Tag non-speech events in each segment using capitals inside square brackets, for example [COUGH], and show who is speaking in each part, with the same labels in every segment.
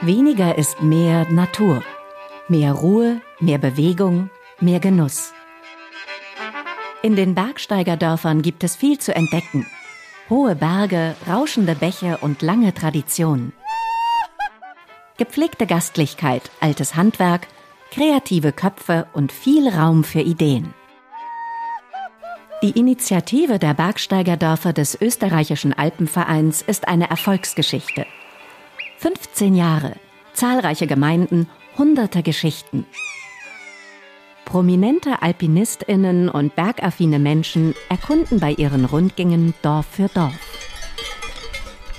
Speaker 1: Weniger ist mehr Natur. Mehr Ruhe, mehr Bewegung, mehr Genuss. In den Bergsteigerdörfern gibt es viel zu entdecken. Hohe Berge, rauschende Bäche und lange Traditionen. Gepflegte Gastlichkeit, altes Handwerk, kreative Köpfe und viel Raum für Ideen. Die Initiative der Bergsteigerdörfer des österreichischen Alpenvereins ist eine Erfolgsgeschichte. 15 Jahre, zahlreiche Gemeinden, hunderte Geschichten. Prominente Alpinistinnen und bergaffine Menschen erkunden bei ihren Rundgängen Dorf für Dorf.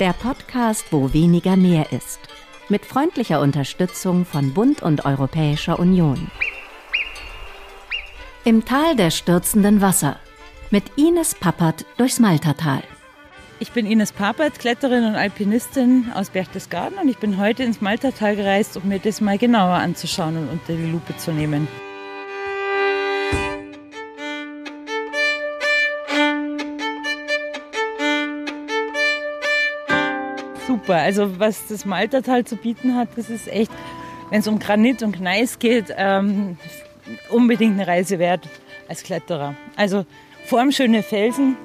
Speaker 1: Der Podcast, wo weniger mehr ist. Mit freundlicher Unterstützung von Bund und Europäischer Union. Im Tal der stürzenden Wasser. Mit Ines Pappert durchs Maltertal.
Speaker 2: Ich bin Ines Papert, Kletterin und Alpinistin aus Berchtesgaden und ich bin heute ins Maltertal gereist, um mir das mal genauer anzuschauen und unter die Lupe zu nehmen. Super, also was das Maltertal zu bieten hat, das ist echt, wenn es um Granit und Gneis geht, ähm, unbedingt eine Reise wert als Kletterer. Also formschöne Felsen,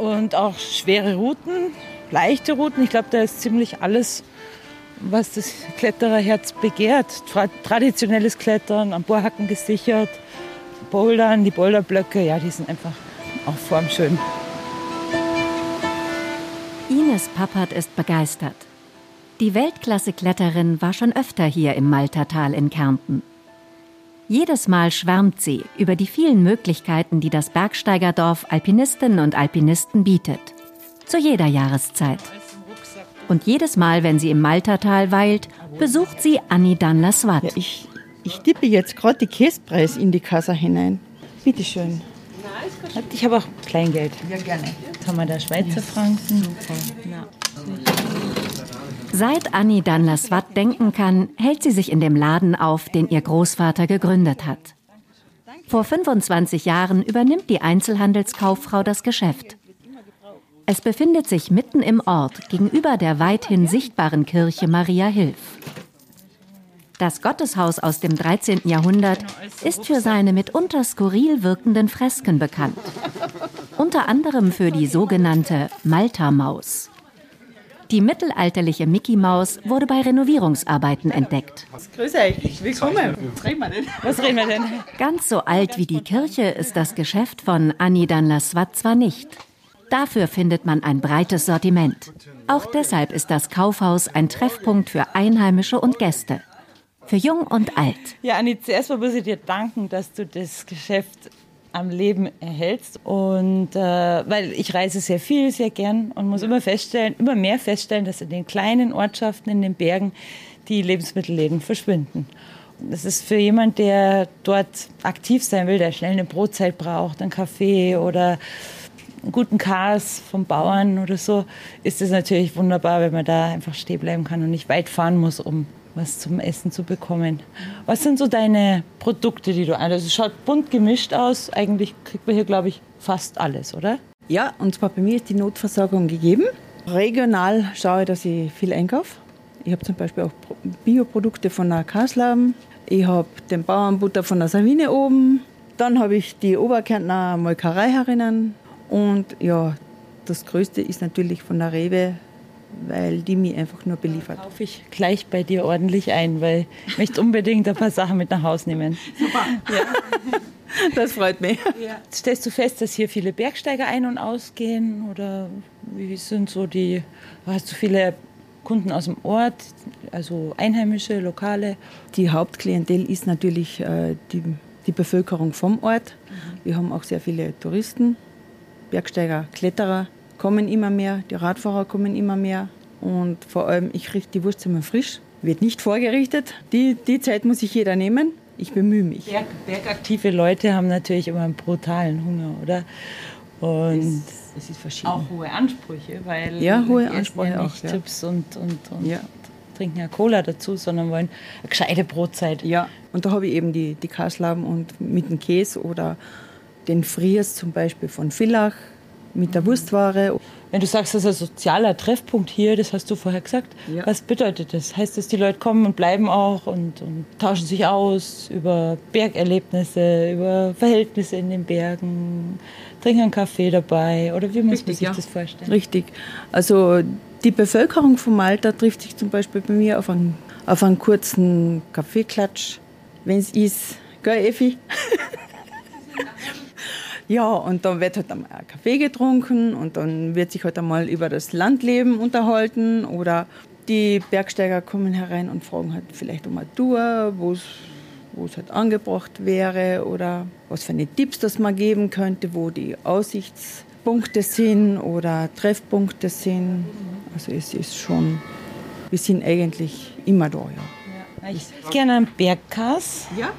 Speaker 2: und auch schwere Routen, leichte Routen. Ich glaube, da ist ziemlich alles, was das Klettererherz begehrt. Tra traditionelles Klettern, am Bohrhacken gesichert, Bouldern, die Boulderblöcke, ja, die sind einfach auch formschön.
Speaker 1: Ines Pappert ist begeistert. Die Weltklasse-Kletterin war schon öfter hier im Maltertal in Kärnten. Jedes Mal schwärmt sie über die vielen Möglichkeiten, die das Bergsteigerdorf Alpinistinnen und Alpinisten bietet. Zu jeder Jahreszeit. Und jedes Mal, wenn sie im Maltertal weilt, besucht sie Annie Danlaswat.
Speaker 3: Ja, ich, ich tippe jetzt gerade die Käsepreis in die Kasse hinein. Bitte schön.
Speaker 2: Ich habe auch Kleingeld.
Speaker 3: Ja, gerne.
Speaker 2: Jetzt haben wir da Schweizer Franken.
Speaker 1: Ja. Seit Annie Danlaswat denken kann, hält sie sich in dem Laden auf, den ihr Großvater gegründet hat. Vor 25 Jahren übernimmt die Einzelhandelskauffrau das Geschäft. Es befindet sich mitten im Ort gegenüber der weithin sichtbaren Kirche Maria Hilf. Das Gotteshaus aus dem 13. Jahrhundert ist für seine mitunter skurril wirkenden Fresken bekannt. Unter anderem für die sogenannte Malta-Maus. Die mittelalterliche Mickey Maus wurde bei Renovierungsarbeiten entdeckt.
Speaker 3: Grüß euch, willkommen. Was reden wir denn?
Speaker 2: Was reden wir denn?
Speaker 1: Ganz so alt wie die Kirche ist das Geschäft von Annie Danlaswat zwar nicht. Dafür findet man ein breites Sortiment. Auch deshalb ist das Kaufhaus ein Treffpunkt für Einheimische und Gäste. Für jung und alt.
Speaker 2: Ja, Annie, zuerst mal muss ich dir danken, dass du das Geschäft am Leben erhältst. Und äh, weil ich reise sehr viel, sehr gern und muss immer feststellen, immer mehr feststellen, dass in den kleinen Ortschaften, in den Bergen, die Lebensmittelläden verschwinden. Das ist für jemand, der dort aktiv sein will, der schnell eine Brotzeit braucht, einen Kaffee oder einen guten Kars vom Bauern oder so, ist es natürlich wunderbar, wenn man da einfach stehen bleiben kann und nicht weit fahren muss, um was zum Essen zu bekommen. Was sind so deine Produkte, die du ein? Also es schaut bunt gemischt aus. Eigentlich kriegt man hier, glaube ich, fast alles, oder?
Speaker 3: Ja, und zwar bei mir ist die Notversorgung gegeben. Regional schaue ich, dass ich viel einkaufe. Ich habe zum Beispiel auch Bioprodukte von der Kaslaben. Ich habe den Bauernbutter von der Savine oben. Dann habe ich die Oberkärntner Molkerei herinnen. Und ja, das Größte ist natürlich von der Rewe weil die mich einfach nur beliefert.
Speaker 2: Kaufe ich gleich bei dir ordentlich ein, weil ich möchte unbedingt ein paar Sachen mit nach Hause nehmen.
Speaker 3: Super. Ja. [LAUGHS] Das freut mich.
Speaker 2: Ja. Stellst du fest, dass hier viele Bergsteiger ein- und ausgehen? Oder wie sind so die, hast du viele Kunden aus dem Ort, also Einheimische, Lokale?
Speaker 3: Die Hauptklientel ist natürlich äh, die, die Bevölkerung vom Ort. Mhm. Wir haben auch sehr viele Touristen, Bergsteiger, Kletterer kommen immer mehr, die Radfahrer kommen immer mehr und vor allem ich richte die Wurst immer frisch, wird nicht vorgerichtet. Die, die Zeit muss sich jeder nehmen. Ich bemühe mich.
Speaker 2: Berg, bergaktive Leute haben natürlich immer einen brutalen Hunger, oder? Und
Speaker 3: es, ist verschieden.
Speaker 2: Auch hohe Ansprüche, weil
Speaker 3: ja, hohe Ansprüche ja
Speaker 2: nicht auch, ja. Chips und, und, und ja. trinken ja Cola dazu, sondern wollen eine gescheite Brotzeit.
Speaker 3: Ja, und da habe ich eben die, die Kaslaben und mit dem Käse oder den Friers zum Beispiel von Villach mit der Wurstware.
Speaker 2: Wenn du sagst, das ist ein sozialer Treffpunkt hier, das hast du vorher gesagt, ja. was bedeutet das? Heißt das, die Leute kommen und bleiben auch und, und, tauschen sich aus über Bergerlebnisse, über Verhältnisse in den Bergen, trinken einen Kaffee dabei oder wie muss Richtig, man sich ja. das vorstellen?
Speaker 3: Richtig. Also die Bevölkerung von Malta trifft sich zum Beispiel bei mir auf einen, auf einen kurzen Kaffeeklatsch, wenn es ist. Gell, Effi? [LAUGHS] Ja, und dann wird halt einmal ein Kaffee getrunken und dann wird sich halt einmal über das Landleben unterhalten oder die Bergsteiger kommen herein und fragen halt vielleicht um eine Tour, wo es halt angebracht wäre oder was für eine Tipps das man geben könnte, wo die Aussichtspunkte sind oder Treffpunkte sind. Also es ist schon, wir sind eigentlich immer da, ja.
Speaker 2: ja ich gerne einen Bergkass.
Speaker 3: Ja.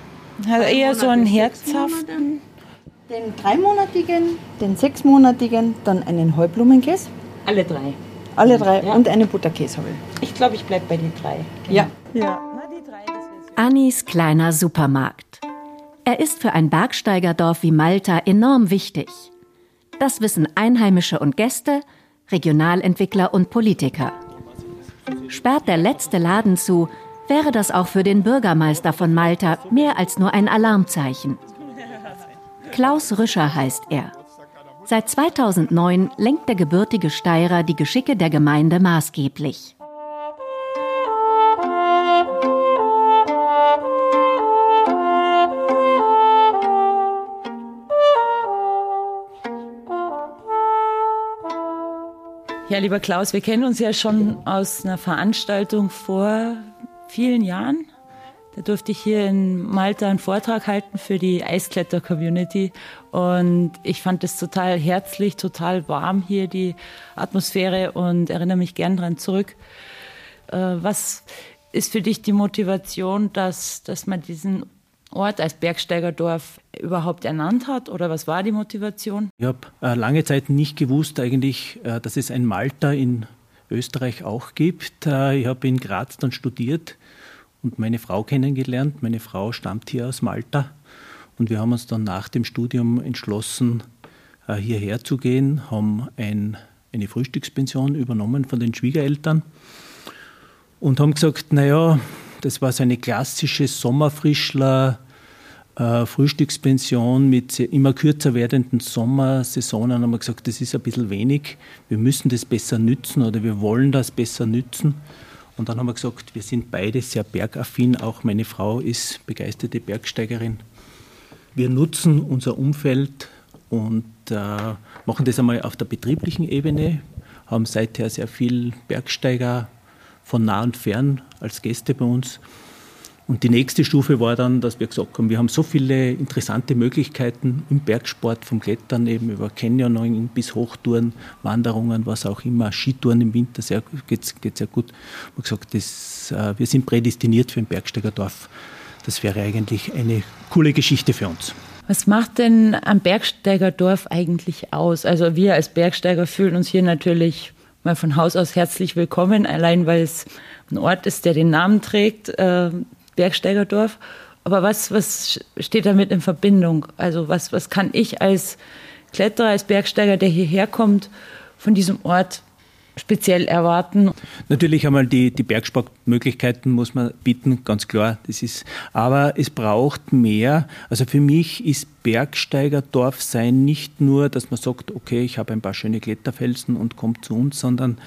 Speaker 2: Also eher so einen herzhaften
Speaker 3: den dreimonatigen, den sechsmonatigen, dann einen Heublumenkäse.
Speaker 2: Alle drei.
Speaker 3: Alle drei ja. und einen Butterkäse habe ich.
Speaker 2: Ich glaube, ich bleibe bei den drei.
Speaker 3: Genau. Ja. ja.
Speaker 1: Annis kleiner Supermarkt. Er ist für ein Bergsteigerdorf wie Malta enorm wichtig. Das wissen Einheimische und Gäste, Regionalentwickler und Politiker. Sperrt der letzte Laden zu, wäre das auch für den Bürgermeister von Malta mehr als nur ein Alarmzeichen. Klaus Rüscher heißt er. Seit 2009 lenkt der gebürtige Steirer die Geschicke der Gemeinde maßgeblich.
Speaker 2: Ja, lieber Klaus, wir kennen uns ja schon aus einer Veranstaltung vor vielen Jahren. Da durfte ich hier in Malta einen Vortrag halten für die Eiskletter-Community. Und ich fand es total herzlich, total warm hier, die Atmosphäre und erinnere mich gern daran zurück. Äh, was ist für dich die Motivation, dass, dass man diesen Ort als Bergsteigerdorf überhaupt ernannt hat? Oder was war die Motivation?
Speaker 4: Ich habe äh, lange Zeit nicht gewusst eigentlich, äh, dass es ein Malta in Österreich auch gibt. ich habe in Graz dann studiert und meine Frau kennengelernt. Meine Frau stammt hier aus Malta und wir haben uns dann nach dem Studium entschlossen, äh, hierher zu gehen, haben ein, eine Frühstückspension übernommen von den Schwiegereltern und haben gesagt, naja, das war so eine klassische Sommerfrischler, äh, Frühstückspension mit immer kürzer werdenden Sommersaisonen haben wir gesagt, das ist ein bisschen wenig. Wir müssen das besser nützen oder wir wollen das besser nützen. Und dann haben wir gesagt, wir sind beide sehr bergaffin. Auch meine Frau ist begeisterte Bergsteigerin. Wir nutzen unser Umfeld und äh, machen das einmal auf der betrieblichen Ebene, haben seither sehr viel Bergsteiger von nah und fern als Gäste bei uns und die nächste Stufe war dann, dass wir gesagt haben, wir haben so viele interessante Möglichkeiten im Bergsport, vom Klettern eben über Canyoning bis Hochtouren, Wanderungen, was auch immer, Skitouren im Winter sehr, geht, geht sehr gut. Wir haben gesagt, das, äh, wir sind prädestiniert für ein Bergsteigerdorf. Das wäre eigentlich eine coole Geschichte für uns.
Speaker 2: Was macht denn am Bergsteigerdorf eigentlich aus? Also wir als Bergsteiger fühlen uns hier natürlich mal von Haus aus herzlich willkommen, allein weil es ein Ort ist, der den Namen trägt. Äh, Bergsteigerdorf. Aber was, was steht damit in Verbindung? Also was, was kann ich als Kletterer, als Bergsteiger, der hierher kommt, von diesem Ort speziell erwarten?
Speaker 4: Natürlich einmal die, die Bergsportmöglichkeiten muss man bieten, ganz klar. Das ist, aber es braucht mehr. Also für mich ist Bergsteigerdorf sein nicht nur, dass man sagt, okay, ich habe ein paar schöne Kletterfelsen und kommt zu uns, sondern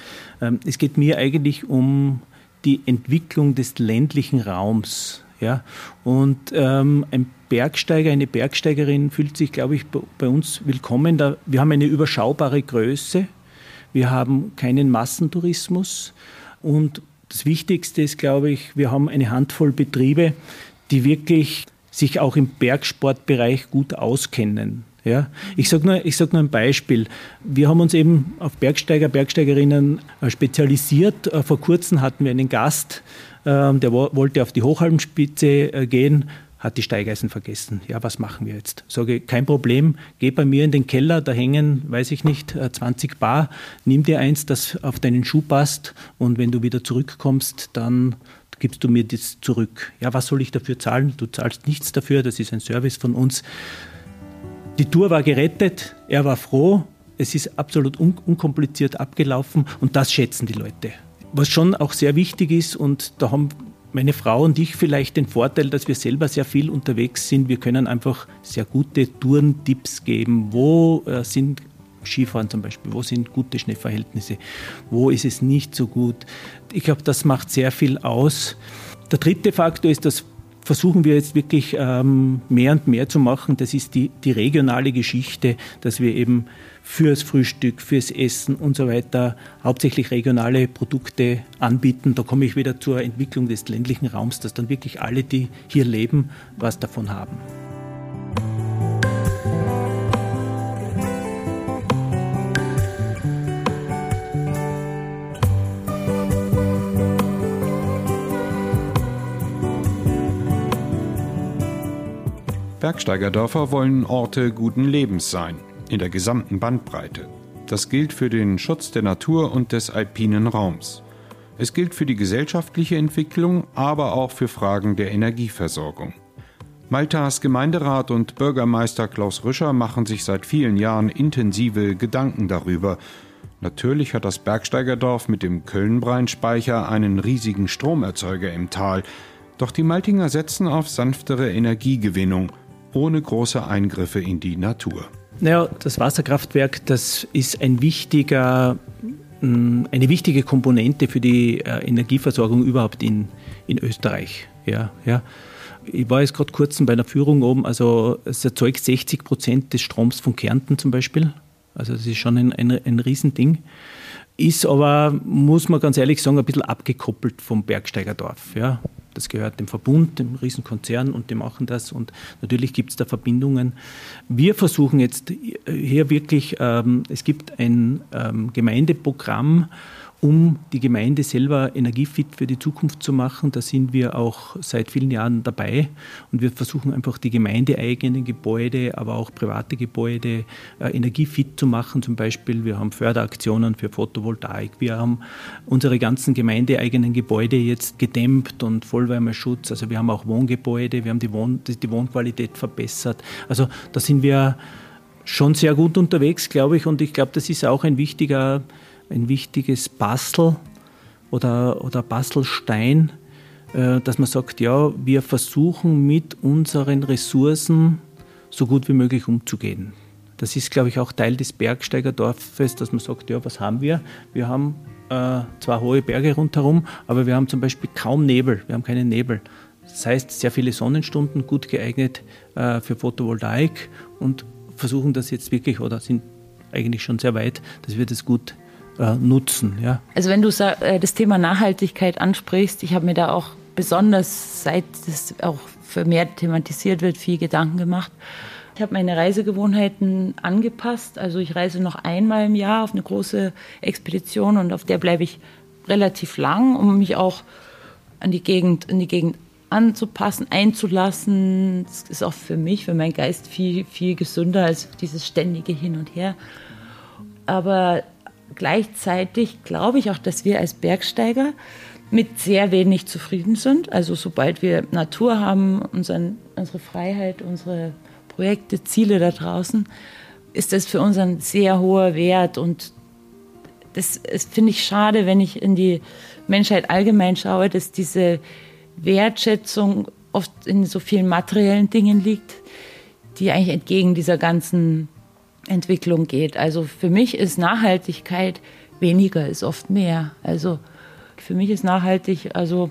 Speaker 4: ähm, es geht mir eigentlich um die Entwicklung des ländlichen Raums. Ja? Und ähm, ein Bergsteiger, eine Bergsteigerin fühlt sich, glaube ich, bei uns willkommen. Da, wir haben eine überschaubare Größe, wir haben keinen Massentourismus und das Wichtigste ist, glaube ich, wir haben eine Handvoll Betriebe, die wirklich sich auch im Bergsportbereich gut auskennen. Ja, ich sage nur, sag nur ein Beispiel. Wir haben uns eben auf Bergsteiger, Bergsteigerinnen äh, spezialisiert. Äh, vor kurzem hatten wir einen Gast, ähm, der wollte auf die Hochhalmspitze äh, gehen, hat die Steigeisen vergessen. Ja, was machen wir jetzt? Sage, kein Problem, geh bei mir in den Keller, da hängen, weiß ich nicht, 20 Bar, nimm dir eins, das auf deinen Schuh passt und wenn du wieder zurückkommst, dann gibst du mir das zurück. Ja, was soll ich dafür zahlen? Du zahlst nichts dafür, das ist ein Service von uns. Die Tour war gerettet, er war froh es ist absolut un unkompliziert abgelaufen und das schätzen die Leute. Was schon auch sehr wichtig ist, und da haben meine Frau und ich vielleicht den Vorteil, dass wir selber sehr viel unterwegs sind. Wir können einfach sehr gute Tourentipps geben. Wo äh, sind Skifahren zum Beispiel, wo sind gute Schneeverhältnisse, wo ist es nicht so gut. Ich glaube, das macht sehr viel aus. Der dritte Faktor ist, dass versuchen wir jetzt wirklich ähm, mehr und mehr zu machen. Das ist die, die regionale Geschichte, dass wir eben fürs Frühstück, fürs Essen und so weiter hauptsächlich regionale Produkte anbieten. Da komme ich wieder zur Entwicklung des ländlichen Raums, dass dann wirklich alle, die hier leben, was davon haben.
Speaker 5: Bergsteigerdörfer wollen Orte guten Lebens sein, in der gesamten Bandbreite. Das gilt für den Schutz der Natur und des alpinen Raums. Es gilt für die gesellschaftliche Entwicklung, aber auch für Fragen der Energieversorgung. Maltas Gemeinderat und Bürgermeister Klaus Rüscher machen sich seit vielen Jahren intensive Gedanken darüber. Natürlich hat das Bergsteigerdorf mit dem Kölnbreinspeicher einen riesigen Stromerzeuger im Tal. Doch die Maltinger setzen auf sanftere Energiegewinnung – ohne große Eingriffe in die Natur.
Speaker 4: Naja, das Wasserkraftwerk, das ist ein wichtiger, mm, eine wichtige Komponente für die äh, Energieversorgung überhaupt in, in Österreich. Ja, ja. Ich war jetzt gerade kurz bei einer Führung oben, also es erzeugt 60 Prozent des Stroms von Kärnten zum Beispiel. Also das ist schon ein, ein, ein Riesending. Ist aber, muss man ganz ehrlich sagen, ein bisschen abgekoppelt vom Bergsteigerdorf. Ja. Das gehört dem Verbund, dem Riesenkonzern und die machen das und natürlich gibt es da Verbindungen. Wir versuchen jetzt hier wirklich, ähm, es gibt ein ähm, Gemeindeprogramm, um die Gemeinde selber energiefit für die Zukunft zu machen. Da sind wir auch seit vielen Jahren dabei und wir versuchen einfach die gemeindeeigenen Gebäude, aber auch private Gebäude äh, energiefit zu machen. Zum Beispiel, wir haben Förderaktionen für Photovoltaik, wir haben unsere ganzen gemeindeeigenen Gebäude jetzt gedämmt und Vollwärmeschutz. Also wir haben auch Wohngebäude, wir haben die, Wohn die Wohnqualität verbessert. Also da sind wir schon sehr gut unterwegs, glaube ich, und ich glaube, das ist auch ein wichtiger ein wichtiges Bastel oder, oder Bastelstein, äh, dass man sagt, ja, wir versuchen mit unseren Ressourcen so gut wie möglich umzugehen. Das ist, glaube ich, auch Teil des Bergsteigerdorfes, dass man sagt, ja, was haben wir? Wir haben äh, zwar hohe Berge rundherum, aber wir haben zum Beispiel kaum Nebel, wir haben keinen Nebel. Das heißt, sehr viele Sonnenstunden, gut geeignet äh, für Photovoltaik und versuchen das jetzt wirklich oder sind eigentlich schon sehr weit, dass wir das gut äh, nutzen. Ja.
Speaker 2: Also wenn du äh, das Thema Nachhaltigkeit ansprichst, ich habe mir da auch besonders, seit das auch vermehrt thematisiert wird, viel Gedanken gemacht. Ich habe meine Reisegewohnheiten angepasst. Also ich reise noch einmal im Jahr auf eine große Expedition und auf der bleibe ich relativ lang, um mich auch an die Gegend, in die Gegend anzupassen, einzulassen. Das ist auch für mich, für meinen Geist viel, viel gesünder als dieses ständige Hin und Her. Aber Gleichzeitig glaube ich auch, dass wir als Bergsteiger mit sehr wenig zufrieden sind. Also sobald wir Natur haben, unseren, unsere Freiheit, unsere Projekte, Ziele da draußen, ist das für uns ein sehr hoher Wert. Und das, das finde ich schade, wenn ich in die Menschheit allgemein schaue, dass diese Wertschätzung oft in so vielen materiellen Dingen liegt, die eigentlich entgegen dieser ganzen Entwicklung geht. Also für mich ist Nachhaltigkeit weniger ist oft mehr. Also für mich ist nachhaltig also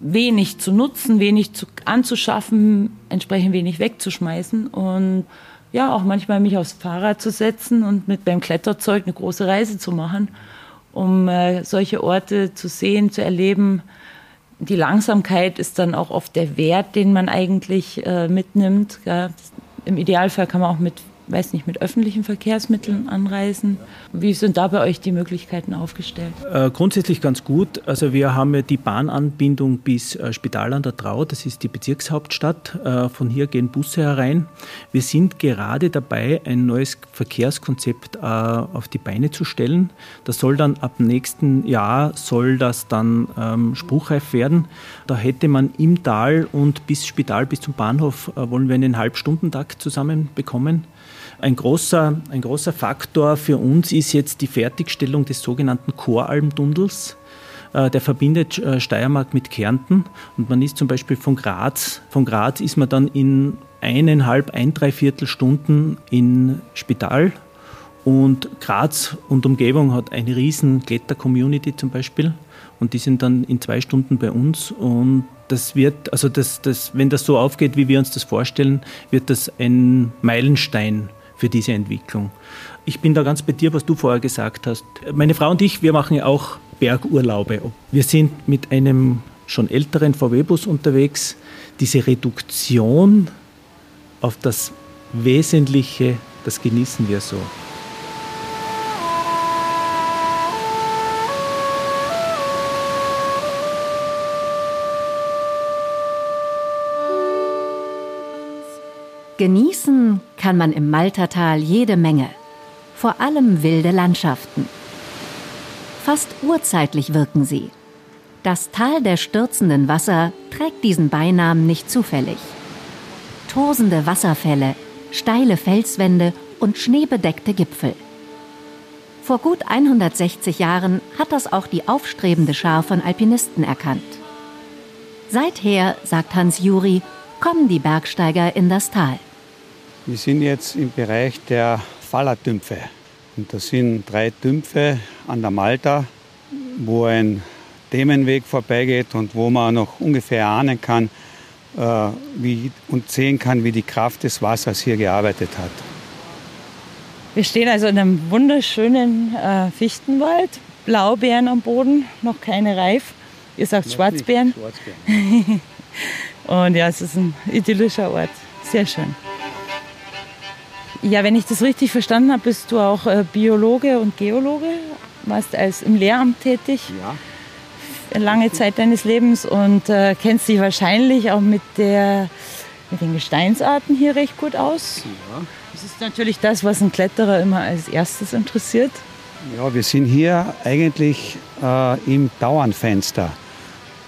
Speaker 2: wenig zu nutzen, wenig zu, anzuschaffen, entsprechend wenig wegzuschmeißen und ja auch manchmal mich aufs Fahrrad zu setzen und mit beim Kletterzeug eine große Reise zu machen, um äh, solche Orte zu sehen, zu erleben. Die Langsamkeit ist dann auch oft der Wert, den man eigentlich äh, mitnimmt. Ja. Im Idealfall kann man auch mit weiß nicht, mit öffentlichen Verkehrsmitteln anreisen. Wie sind da bei euch die Möglichkeiten aufgestellt?
Speaker 4: Äh, grundsätzlich ganz gut. Also wir haben ja die Bahnanbindung bis äh, Spital an der Trau, das ist die Bezirkshauptstadt. Äh, von hier gehen Busse herein. Wir sind gerade dabei, ein neues Verkehrskonzept äh, auf die Beine zu stellen. Das soll dann ab nächsten Jahr soll das dann ähm, spruchreif werden. Da hätte man im Tal und bis Spital bis zum Bahnhof äh, wollen wir einen Halbstundentakt zusammenbekommen. Ein großer, ein großer Faktor für uns ist jetzt die Fertigstellung des sogenannten Choralmtunnels. Äh, der verbindet äh, Steiermark mit Kärnten. Und man ist zum Beispiel von Graz, von Graz ist man dann in eineinhalb, ein, dreiviertel Stunden in Spital. Und Graz und Umgebung hat eine riesen Kletter-Community zum Beispiel. Und die sind dann in zwei Stunden bei uns. Und das wird, also das, das, wenn das so aufgeht, wie wir uns das vorstellen, wird das ein Meilenstein für diese Entwicklung. Ich bin da ganz bei dir, was du vorher gesagt hast. Meine Frau und ich, wir machen ja auch Bergurlaube. Wir sind mit einem schon älteren VW-Bus unterwegs. Diese Reduktion auf das Wesentliche, das genießen wir so.
Speaker 1: Genießen kann man im Maltertal jede Menge, vor allem wilde Landschaften. Fast urzeitlich wirken sie. Das Tal der stürzenden Wasser trägt diesen Beinamen nicht zufällig. Tosende Wasserfälle, steile Felswände und schneebedeckte Gipfel. Vor gut 160 Jahren hat das auch die aufstrebende Schar von Alpinisten erkannt. Seither, sagt Hans Juri, kommen die Bergsteiger in das Tal.
Speaker 6: Wir sind jetzt im Bereich der Fallertümpfe. Und das sind drei Tümpfe an der Malta, wo ein Themenweg vorbeigeht und wo man noch ungefähr ahnen kann äh, wie, und sehen kann, wie die Kraft des Wassers hier gearbeitet hat.
Speaker 2: Wir stehen also in einem wunderschönen äh, Fichtenwald, Blaubeeren am Boden, noch keine reif. Ihr sagt noch Schwarzbeeren. Schwarzbeeren. [LAUGHS] und ja, es ist ein idyllischer Ort. Sehr schön. Ja, wenn ich das richtig verstanden habe, bist du auch äh, Biologe und Geologe, warst als im Lehramt tätig. Ja. Lange Zeit deines Lebens und äh, kennst dich wahrscheinlich auch mit, der, mit den Gesteinsarten hier recht gut aus. Ja. Das ist natürlich das, was ein Kletterer immer als erstes interessiert.
Speaker 6: Ja, wir sind hier eigentlich äh, im Dauernfenster.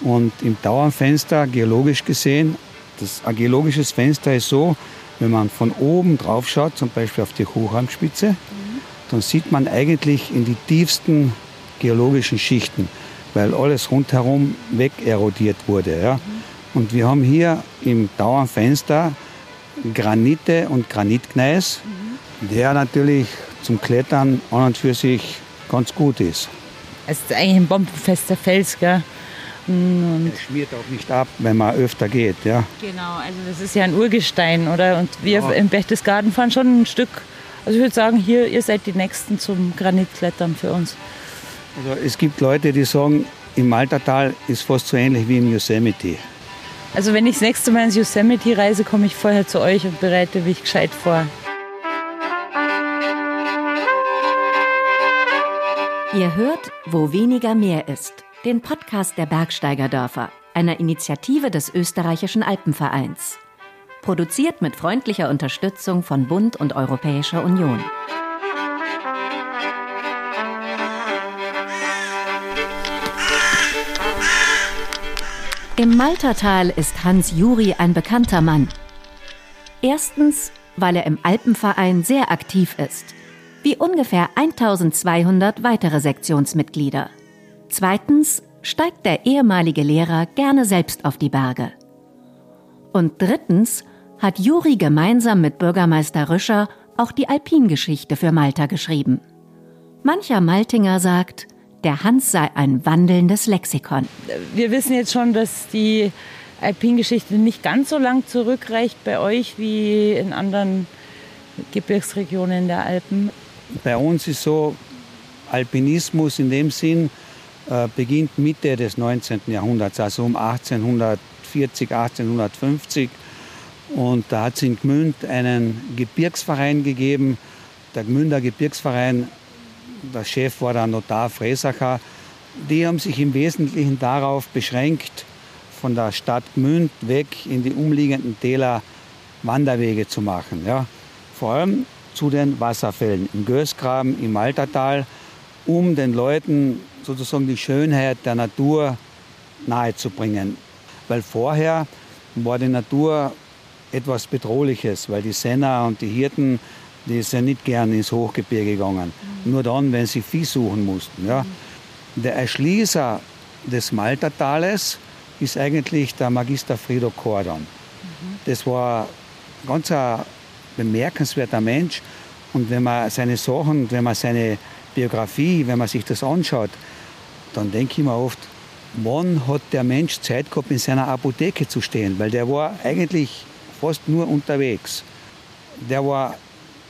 Speaker 6: Und im Dauernfenster, geologisch gesehen, das, ein geologisches Fenster ist so, wenn man von oben drauf schaut, zum Beispiel auf die Hochalmspitze, mhm. dann sieht man eigentlich in die tiefsten geologischen Schichten, weil alles rundherum wegerodiert wurde. Ja. Und wir haben hier im Dauernfenster Granite und Granitgneis, der natürlich zum Klettern an und für sich ganz gut ist.
Speaker 2: Es ist eigentlich ein bombenfester Fels, gell?
Speaker 6: Und es schmiert auch nicht ab, wenn man öfter geht. Ja.
Speaker 2: Genau, also das ist ja ein Urgestein, oder? Und wir ja. im Berchtesgaden fahren schon ein Stück. Also ich würde sagen, hier, ihr seid die Nächsten zum Granitklettern für uns.
Speaker 6: Also es gibt Leute, die sagen, im Maltertal ist fast so ähnlich wie im Yosemite.
Speaker 2: Also wenn ich das nächste Mal ins Yosemite reise, komme ich vorher zu euch und bereite mich gescheit vor.
Speaker 1: Ihr hört, wo weniger mehr ist den Podcast der Bergsteigerdörfer, einer Initiative des österreichischen Alpenvereins. Produziert mit freundlicher Unterstützung von Bund und Europäischer Union. Im Maltertal ist Hans Juri ein bekannter Mann. Erstens, weil er im Alpenverein sehr aktiv ist, wie ungefähr 1200 weitere Sektionsmitglieder. Zweitens steigt der ehemalige Lehrer gerne selbst auf die Berge. Und drittens hat Juri gemeinsam mit Bürgermeister Rüscher auch die Alpingeschichte für Malta geschrieben. Mancher Maltinger sagt, der Hans sei ein wandelndes Lexikon.
Speaker 2: Wir wissen jetzt schon, dass die Alpingeschichte nicht ganz so lang zurückreicht bei euch wie in anderen Gebirgsregionen der Alpen.
Speaker 6: Bei uns ist so Alpinismus in dem Sinn, äh, beginnt Mitte des 19. Jahrhunderts, also um 1840, 1850. Und da hat es in Gmünd einen Gebirgsverein gegeben. Der Gmünder Gebirgsverein, der Chef war der Notar Fresacher. Die haben sich im Wesentlichen darauf beschränkt, von der Stadt Gmünd weg in die umliegenden Täler Wanderwege zu machen. Ja. Vor allem zu den Wasserfällen im Gößgraben, im Altertal, um den Leuten sozusagen die Schönheit der Natur nahezubringen. Weil vorher war die Natur etwas Bedrohliches, weil die Senner und die Hirten die sind nicht gern ins Hochgebirge gegangen. Mhm. Nur dann, wenn sie Vieh suchen mussten. Ja. Der Erschließer des Maltertales ist eigentlich der Magister Frido Kordon. Mhm. Das war ganz ein bemerkenswerter Mensch. Und wenn man seine Sachen, wenn man seine Biografie, wenn man sich das anschaut, dann denke ich mir oft, wann hat der Mensch Zeit gehabt, in seiner Apotheke zu stehen? Weil der war eigentlich fast nur unterwegs. Der war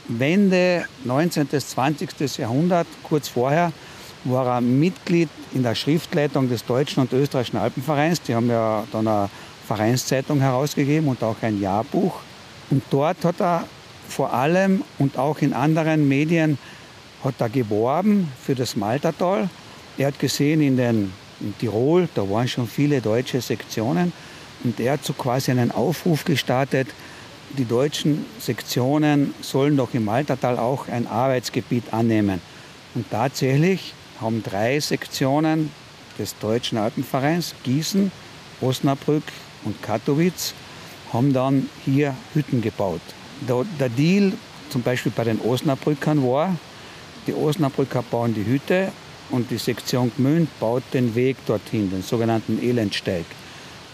Speaker 6: Wende 19. bis 20. Jahrhundert, kurz vorher, war er Mitglied in der Schriftleitung des Deutschen und Österreichischen Alpenvereins. Die haben ja dann eine Vereinszeitung herausgegeben und auch ein Jahrbuch. Und dort hat er vor allem und auch in anderen Medien hat er geworben für das Maltertal. Er hat gesehen in, den, in Tirol, da waren schon viele deutsche Sektionen und er hat so quasi einen Aufruf gestartet, die deutschen Sektionen sollen doch im Maltertal auch ein Arbeitsgebiet annehmen. Und tatsächlich haben drei Sektionen des Deutschen Alpenvereins, Gießen, Osnabrück und Katowice, haben dann hier Hütten gebaut. Der, der Deal zum Beispiel bei den Osnabrückern war, die Osnabrücker bauen die Hütte und die Sektion Gmünd baut den Weg dorthin, den sogenannten Elendsteig.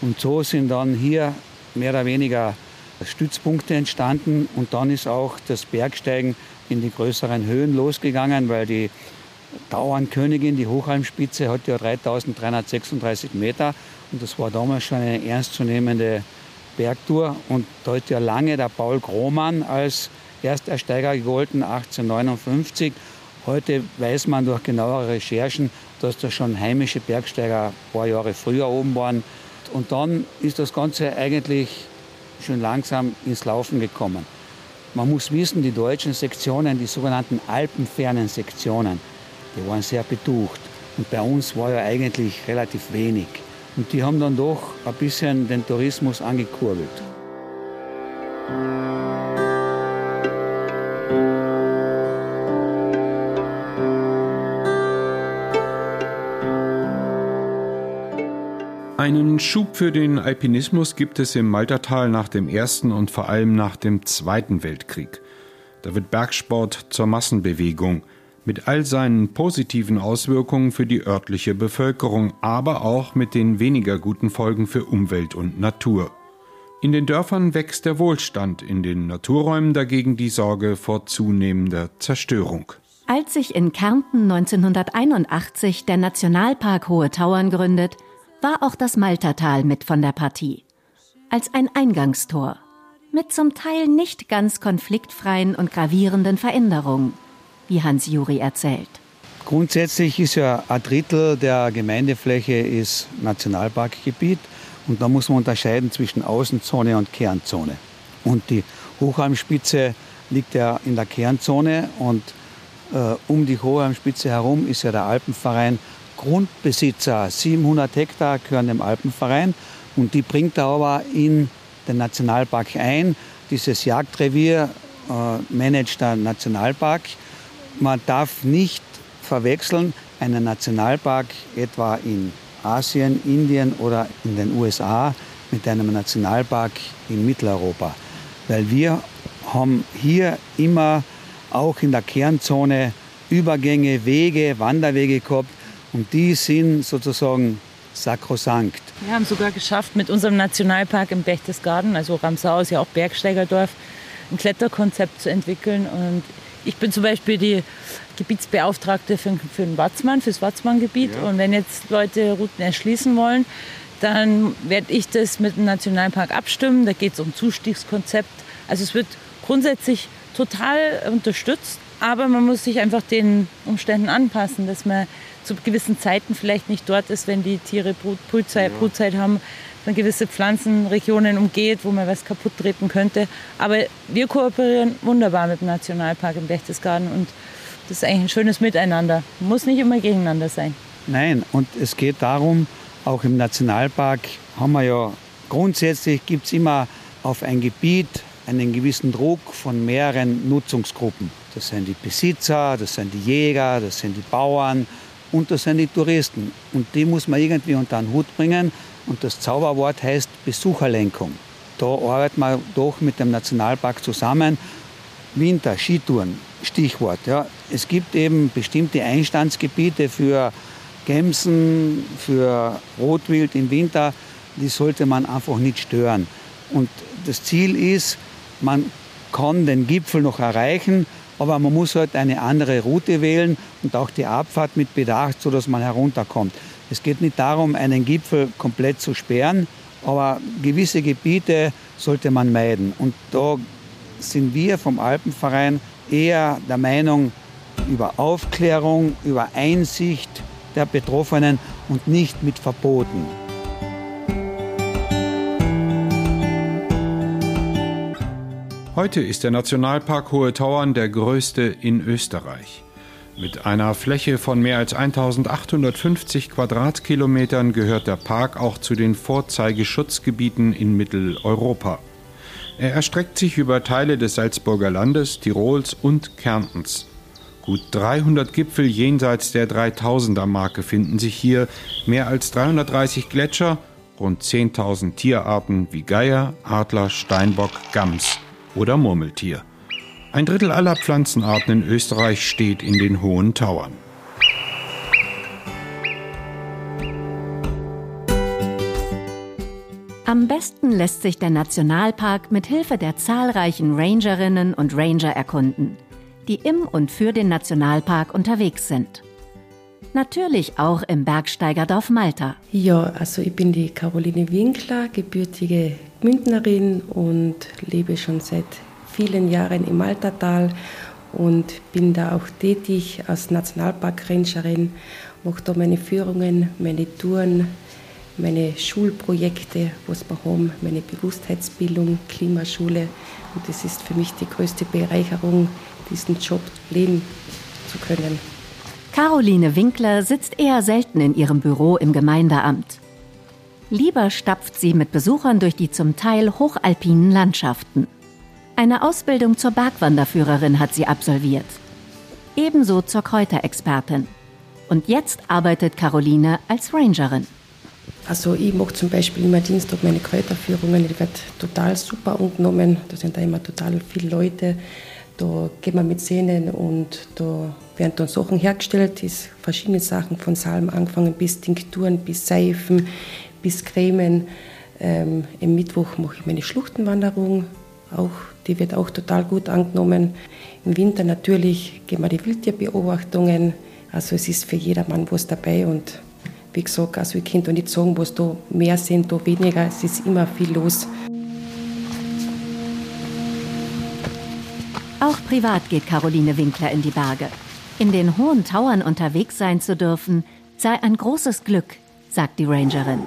Speaker 6: Und so sind dann hier mehr oder weniger Stützpunkte entstanden und dann ist auch das Bergsteigen in die größeren Höhen losgegangen, weil die Dauernkönigin, die Hochalmspitze, hat ja 3336 Meter und das war damals schon eine ernstzunehmende Bergtour und da hat ja lange der Paul Grohmann als Erstersteiger gegolten, 1859. Heute weiß man durch genauere Recherchen, dass da schon heimische Bergsteiger ein paar Jahre früher oben waren. Und dann ist das Ganze eigentlich schon langsam ins Laufen gekommen. Man muss wissen, die deutschen Sektionen, die sogenannten alpenfernen Sektionen, die waren sehr betucht. Und bei uns war ja eigentlich relativ wenig. Und die haben dann doch ein bisschen den Tourismus angekurbelt.
Speaker 5: Einen Schub für den Alpinismus gibt es im Maltertal nach dem Ersten und vor allem nach dem Zweiten Weltkrieg. Da wird Bergsport zur Massenbewegung mit all seinen positiven Auswirkungen für die örtliche Bevölkerung, aber auch mit den weniger guten Folgen für Umwelt und Natur. In den Dörfern wächst der Wohlstand, in den Naturräumen dagegen die Sorge vor zunehmender Zerstörung.
Speaker 1: Als sich in Kärnten 1981 der Nationalpark Hohe Tauern gründet, war auch das Maltertal mit von der Partie. Als ein Eingangstor. Mit zum Teil nicht ganz konfliktfreien und gravierenden Veränderungen, wie Hans Juri erzählt.
Speaker 6: Grundsätzlich ist ja ein Drittel der Gemeindefläche ist Nationalparkgebiet und da muss man unterscheiden zwischen Außenzone und Kernzone. Und die Hochalmspitze liegt ja in der Kernzone und äh, um die Hochalmspitze herum ist ja der Alpenverein Grundbesitzer. 700 Hektar gehören dem Alpenverein und die bringt er aber in den Nationalpark ein. Dieses Jagdrevier äh, managt der Nationalpark. Man darf nicht verwechseln einen Nationalpark etwa in Asien, Indien oder in den USA mit einem Nationalpark in Mitteleuropa. Weil wir haben hier immer auch in der Kernzone Übergänge, Wege, Wanderwege gehabt, und die sind sozusagen sakrosankt.
Speaker 2: Wir haben sogar geschafft, mit unserem Nationalpark im Berchtesgaden, also Ramsau ist ja auch Bergsteigerdorf, ein Kletterkonzept zu entwickeln. Und ich bin zum Beispiel die Gebietsbeauftragte für, für den Watzmann, fürs Watzmann-Gebiet. Ja. Und wenn jetzt Leute Routen erschließen wollen, dann werde ich das mit dem Nationalpark abstimmen. Da geht es um Zustiegskonzept. Also es wird grundsätzlich total unterstützt, aber man muss sich einfach den Umständen anpassen, dass man zu gewissen Zeiten vielleicht nicht dort ist, wenn die Tiere Brut, Brutzeit, ja. Brutzeit haben, man gewisse Pflanzenregionen umgeht, wo man was kaputt treten könnte. Aber wir kooperieren wunderbar mit dem Nationalpark im Berchtesgaden und das ist eigentlich ein schönes Miteinander. Muss nicht immer gegeneinander sein.
Speaker 6: Nein, und es geht darum, auch im Nationalpark haben wir ja grundsätzlich gibt es immer auf ein Gebiet einen gewissen Druck von mehreren Nutzungsgruppen. Das sind die Besitzer, das sind die Jäger, das sind die Bauern, und das sind die Touristen. Und die muss man irgendwie unter den Hut bringen. Und das Zauberwort heißt Besucherlenkung. Da arbeitet man doch mit dem Nationalpark zusammen. Winter, Skitouren, Stichwort. Ja. Es gibt eben bestimmte Einstandsgebiete für Gämsen, für Rotwild im Winter, die sollte man einfach nicht stören. Und das Ziel ist, man kann den Gipfel noch erreichen, aber man muss halt eine andere Route wählen und auch die Abfahrt mit Bedacht, sodass man herunterkommt. Es geht nicht darum, einen Gipfel komplett zu sperren, aber gewisse Gebiete sollte man meiden. Und da sind wir vom Alpenverein eher der Meinung über Aufklärung, über Einsicht der Betroffenen und nicht mit Verboten.
Speaker 5: Heute ist der Nationalpark Hohe Tauern der größte in Österreich. Mit einer Fläche von mehr als 1850 Quadratkilometern gehört der Park auch zu den Vorzeigeschutzgebieten in Mitteleuropa. Er erstreckt sich über Teile des Salzburger Landes, Tirols und Kärntens. Gut 300 Gipfel jenseits der 3000er Marke finden sich hier, mehr als 330 Gletscher, rund 10.000 Tierarten wie Geier, Adler, Steinbock, Gams oder Murmeltier. Ein Drittel aller Pflanzenarten in Österreich steht in den hohen Tauern.
Speaker 1: Am besten lässt sich der Nationalpark mit Hilfe der zahlreichen Rangerinnen und Ranger erkunden, die im und für den Nationalpark unterwegs sind. Natürlich auch im Bergsteigerdorf Malta.
Speaker 7: Ja, also ich bin die Caroline Winkler, gebürtige Bündnerin und lebe schon seit vielen Jahren im Maltertal und bin da auch tätig als Nationalparkrangerin, mache da meine Führungen, meine Touren, meine Schulprojekte, was wir haben, meine Bewusstheitsbildung, Klimaschule. Und das ist für mich die größte Bereicherung, diesen Job leben zu können.
Speaker 1: Caroline Winkler sitzt eher selten in ihrem Büro im Gemeindeamt. Lieber stapft sie mit Besuchern durch die zum Teil hochalpinen Landschaften. Eine Ausbildung zur Bergwanderführerin hat sie absolviert. Ebenso zur Kräuterexpertin. Und jetzt arbeitet Caroline als Rangerin.
Speaker 7: Also ich mache zum Beispiel immer Dienstag meine Kräuterführungen, die wird total super angenommen. Da sind da immer total viele Leute. Da gehen wir mit Sehnen und da werden dann Sachen hergestellt, ist verschiedene Sachen von Salm angefangen bis Tinkturen, bis Seifen, bis Cremen. Ähm, Mittwoch mache ich meine Schluchtenwanderung, auch, die wird auch total gut angenommen. Im Winter natürlich gehen wir die Wildtierbeobachtungen. Also es ist für jedermann was dabei und wie gesagt, also ich kann da nicht sagen, was da mehr sind, da weniger. Es ist immer viel los.
Speaker 1: Auch privat geht Caroline Winkler in die Berge. In den hohen Tauern unterwegs sein zu dürfen, sei ein großes Glück, sagt die Rangerin.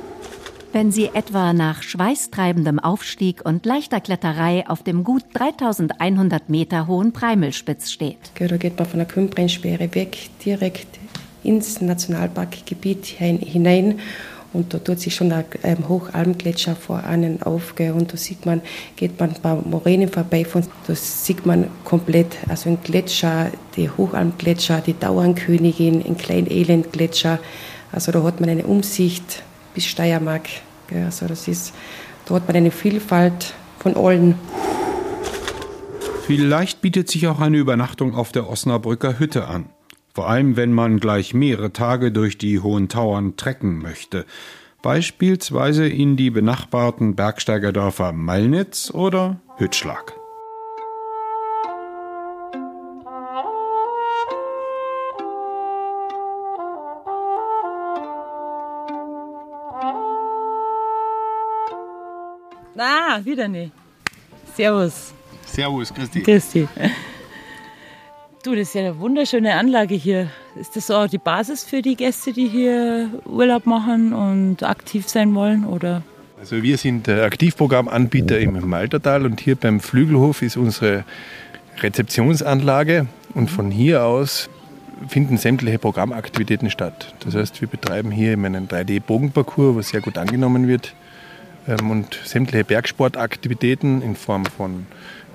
Speaker 1: Wenn sie etwa nach schweißtreibendem Aufstieg und leichter Kletterei auf dem gut 3100 Meter hohen Preimelspitz steht.
Speaker 7: Da geht man von der Kümbrensperre weg, direkt ins Nationalparkgebiet hinein. Und da tut sich schon der ähm, Hochalmgletscher vor einem auf. Und da sieht man, geht man ein paar Moränen vorbei, von, da sieht man komplett, also ein Gletscher, die Hochalmgletscher, die Dauernkönigin, ein Klein-Elend-Gletscher. Also da hat man eine Umsicht bis Steiermark. Also das ist, da hat man eine Vielfalt von allen.
Speaker 5: Vielleicht bietet sich auch eine Übernachtung auf der Osnabrücker Hütte an. Vor allem, wenn man gleich mehrere Tage durch die hohen Tauern trecken möchte. Beispielsweise in die benachbarten Bergsteigerdörfer Malnitz oder Hütschlag.
Speaker 2: Wieder nicht. Servus.
Speaker 8: Servus, Christi.
Speaker 2: Christi. [LAUGHS] Du, das ist ja eine wunderschöne Anlage hier. Ist das auch die Basis für die Gäste, die hier Urlaub machen und aktiv sein wollen? Oder?
Speaker 8: Also wir sind Aktivprogrammanbieter im Maltertal und hier beim Flügelhof ist unsere Rezeptionsanlage und von hier aus finden sämtliche Programmaktivitäten statt. Das heißt, wir betreiben hier einen 3D-Bogenparcours, was sehr gut angenommen wird und sämtliche Bergsportaktivitäten in Form von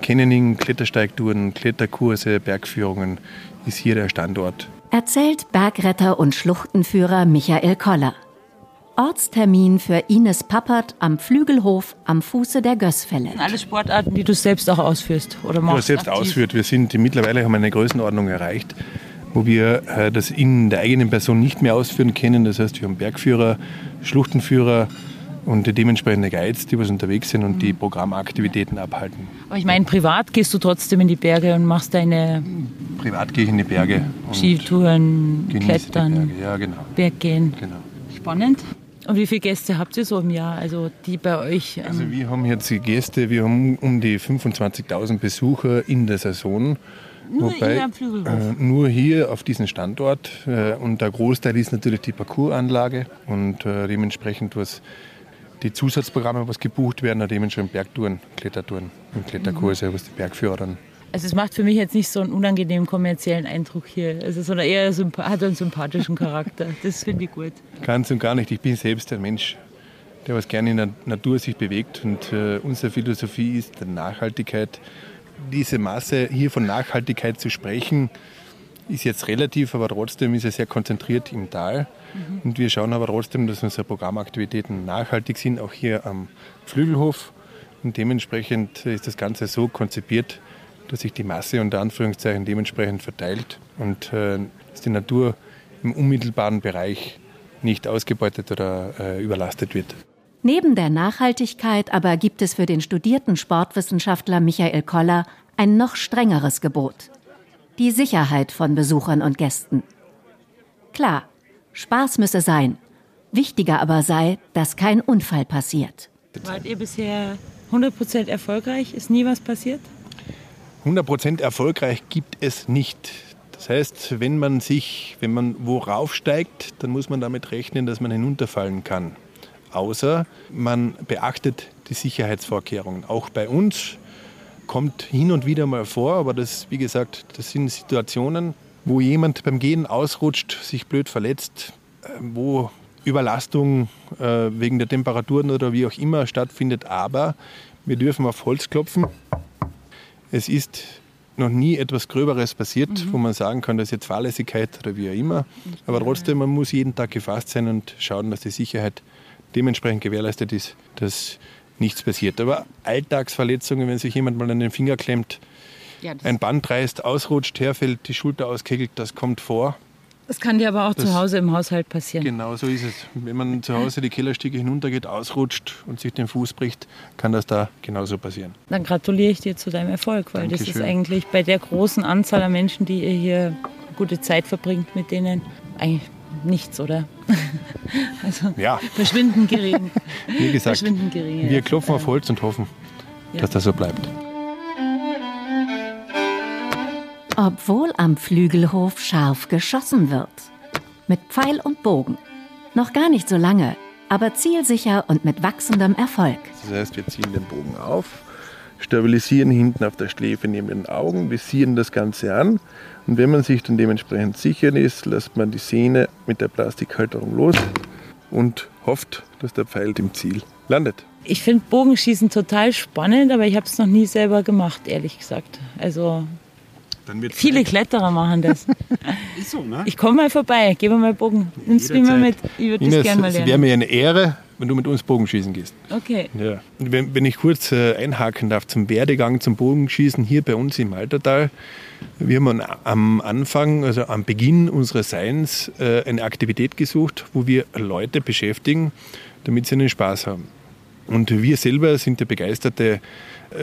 Speaker 8: Canyoning, Klettersteigtouren, Kletterkurse, Bergführungen ist hier der Standort.
Speaker 1: Erzählt Bergretter und Schluchtenführer Michael Koller. Ortstermin für Ines Pappert am Flügelhof am Fuße der Gößfälle.
Speaker 2: Alle Sportarten, die du selbst auch ausführst oder machst?
Speaker 8: Ja, selbst aktiv. ausführt. Wir sind mittlerweile haben eine Größenordnung erreicht, wo wir äh, das in der eigenen Person nicht mehr ausführen können. Das heißt, wir haben Bergführer, Schluchtenführer, und die dementsprechende Guides, die was unterwegs sind und die Programmaktivitäten abhalten.
Speaker 2: Aber ich meine, privat gehst du trotzdem in die Berge und machst deine.
Speaker 8: Privat gehe ich in die Berge.
Speaker 2: Skitouren, Klettern,
Speaker 8: ja, genau.
Speaker 2: Berggehen.
Speaker 8: Genau.
Speaker 2: Spannend. Und wie viele Gäste habt ihr so im Jahr, also die bei euch?
Speaker 8: Ähm also wir haben jetzt Gäste, wir haben um die 25.000 Besucher in der Saison.
Speaker 2: Nur Wobei?
Speaker 8: Äh, nur hier auf diesem Standort. Äh, und der Großteil ist natürlich die Parcoursanlage und äh, dementsprechend was die Zusatzprogramme, was gebucht werden, dementsprechend Bergtouren, Klettertouren und Kletterkurse, mhm. was die Bergführer dann.
Speaker 2: Also es macht für mich jetzt nicht so einen unangenehmen kommerziellen Eindruck hier, also, sondern eher hat einen sympathischen Charakter. [LAUGHS] Das finde ich gut.
Speaker 8: Ganz und gar nicht. Ich bin selbst ein Mensch, der was gerne in der Natur sich bewegt und äh, unsere Philosophie ist der Nachhaltigkeit. Diese Masse hier von Nachhaltigkeit zu sprechen, ist jetzt relativ, aber trotzdem ist er sehr konzentriert im Tal. Mhm. Und wir schauen aber trotzdem, dass unsere Programmaktivitäten nachhaltig sind, auch hier am Flügelhof. Und dementsprechend ist das Ganze so konzipiert, dass sich die Masse unter Anführungszeichen dementsprechend verteilt und äh, dass die Natur im unmittelbaren Bereich nicht ausgebeutet oder äh, überlastet wird.
Speaker 1: Neben der Nachhaltigkeit aber gibt es für den studierten Sportwissenschaftler Michael Koller ein noch strengeres Gebot. Die Sicherheit von Besuchern und Gästen. Klar, Spaß müsse sein. Wichtiger aber sei, dass kein Unfall passiert.
Speaker 2: Wart ihr bisher 100% erfolgreich? Ist nie was passiert?
Speaker 8: 100% erfolgreich gibt es nicht. Das heißt, wenn man sich, wenn man worauf steigt, dann muss man damit rechnen, dass man hinunterfallen kann. Außer man beachtet die Sicherheitsvorkehrungen. Auch bei uns kommt hin und wieder mal vor, aber das, wie gesagt, das sind Situationen, wo jemand beim Gehen ausrutscht, sich blöd verletzt, äh, wo Überlastung äh, wegen der Temperaturen oder wie auch immer stattfindet. Aber wir dürfen auf Holz klopfen. Es ist noch nie etwas Gröberes passiert, mhm. wo man sagen kann, das ist jetzt Fahrlässigkeit oder wie auch immer. Aber trotzdem, man muss jeden Tag gefasst sein und schauen, dass die Sicherheit dementsprechend gewährleistet ist, dass nichts passiert. Aber Alltagsverletzungen, wenn sich jemand mal an den Finger klemmt, ja, ein Band reißt, ausrutscht, herfällt, die Schulter auskegelt, das kommt vor.
Speaker 2: Das kann dir aber auch das, zu Hause im Haushalt passieren.
Speaker 8: Genau so ist es. Wenn man zu Hause die Kellerstiege hinuntergeht, ausrutscht und sich den Fuß bricht, kann das da genauso passieren.
Speaker 2: Dann gratuliere ich dir zu deinem Erfolg, weil Dankeschön. das ist eigentlich bei der großen Anzahl an Menschen, die ihr hier gute Zeit verbringt, mit denen eigentlich nichts, oder? [LAUGHS]
Speaker 8: also ja.
Speaker 2: verschwindend gering.
Speaker 8: Wie gesagt, wir klopfen auf Holz und hoffen, ja. dass das so bleibt.
Speaker 1: Obwohl am Flügelhof scharf geschossen wird. Mit Pfeil und Bogen. Noch gar nicht so lange, aber zielsicher und mit wachsendem Erfolg.
Speaker 8: Das heißt, wir ziehen den Bogen auf, stabilisieren hinten auf der Schläfe neben den Augen, visieren das Ganze an und wenn man sich dann dementsprechend sicher ist, lässt man die Sehne mit der Plastikhalterung los und hofft, dass der Pfeil im Ziel landet.
Speaker 2: Ich finde Bogenschießen total spannend, aber ich habe es noch nie selber gemacht, ehrlich gesagt. Also Viele Kletterer machen das. [LAUGHS] Ist so, ne? Ich komme mal vorbei, gebe mal Bogen. Nimmst du mich mal mit?
Speaker 8: Ich würde das gerne mal lernen. Es wäre mir eine Ehre, wenn du mit uns Bogenschießen gehst.
Speaker 2: Okay.
Speaker 8: Ja. Wenn, wenn ich kurz äh, einhaken darf zum Werdegang zum Bogenschießen hier bei uns im Altertal. Wir haben am Anfang, also am Beginn unseres Seins, äh, eine Aktivität gesucht, wo wir Leute beschäftigen, damit sie einen Spaß haben. Und wir selber sind ja begeisterte äh,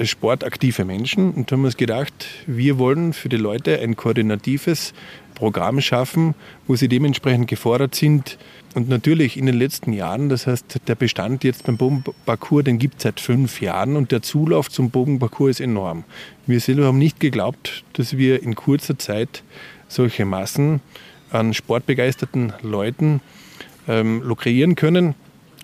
Speaker 8: sportaktive Menschen und haben uns gedacht, wir wollen für die Leute ein koordinatives Programm schaffen, wo sie dementsprechend gefordert sind. Und natürlich in den letzten Jahren, das heißt, der Bestand jetzt beim Bogenparcours, den gibt es seit fünf Jahren und der Zulauf zum Bogenparcours ist enorm. Wir selber haben nicht geglaubt, dass wir in kurzer Zeit solche Massen an sportbegeisterten Leuten ähm, lukrieren können.